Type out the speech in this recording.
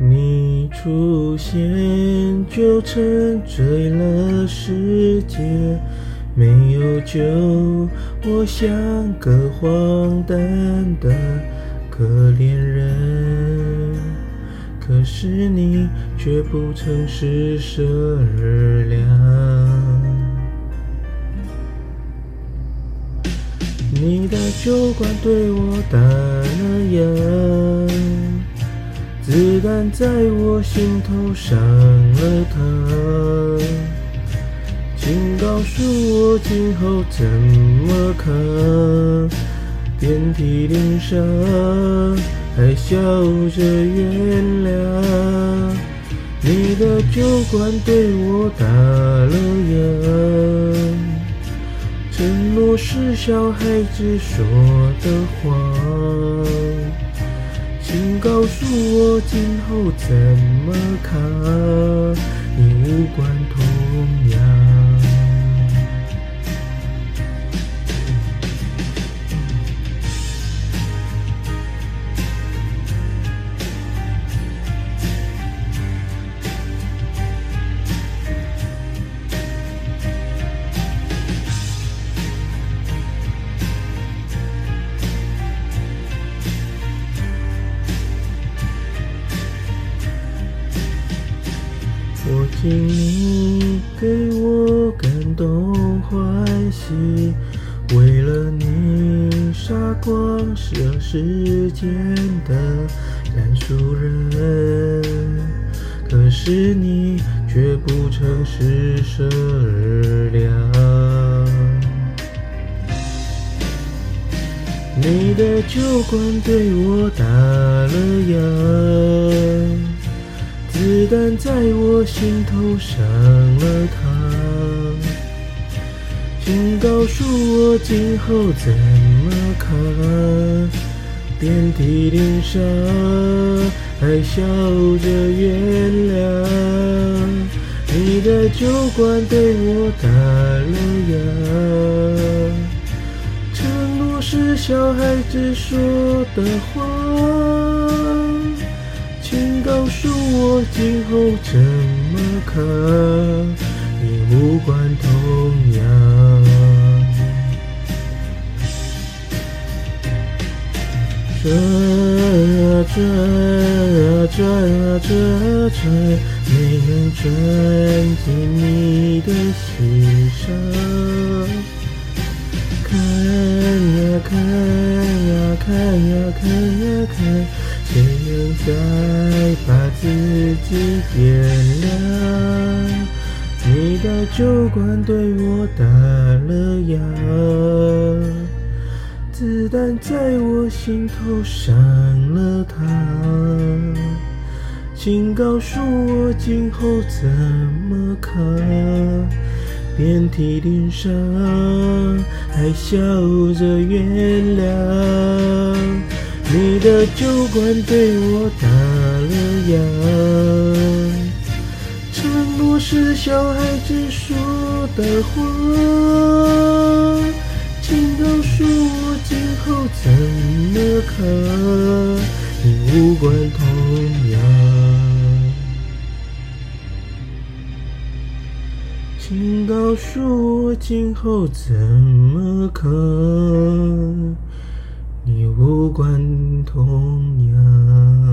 你出现就沉醉了世界，没有酒，我像个荒诞的可怜人。可是你却不曾施舍二两。你的酒馆对我打了烊，子弹在我心头上了膛，请告诉我今后怎么扛？遍体鳞伤，还笑着原谅。你的酒馆对我打了烊。承诺是小孩子说的话，请告诉我今后怎么扛？你无关痛我敬你给我感动欢喜，为了你杀光这世间的烂熟人，可是你却不曾施舍二两。你的酒馆对我打了烊。子弹在我心头上了膛，请告诉我今后怎么扛？遍体鳞伤，还笑着原谅。你的酒馆对我打了烊，承诺是小孩子说的话。请告诉我今后怎么扛？你无关痛痒。转啊转啊转啊转啊转，没能转进你的心上。看呀看呀看呀看呀看。谁能再把自己点亮？你的酒馆对我打了烊，子弹在我心头上了膛，请告诉我今后怎么扛？遍体鳞伤，还笑着原谅。你的酒馆对我打了烊，承诺是小孩子说的话，请告诉我今后怎么扛？你无关痛痒，请告诉我今后怎么扛？你无关痛痒。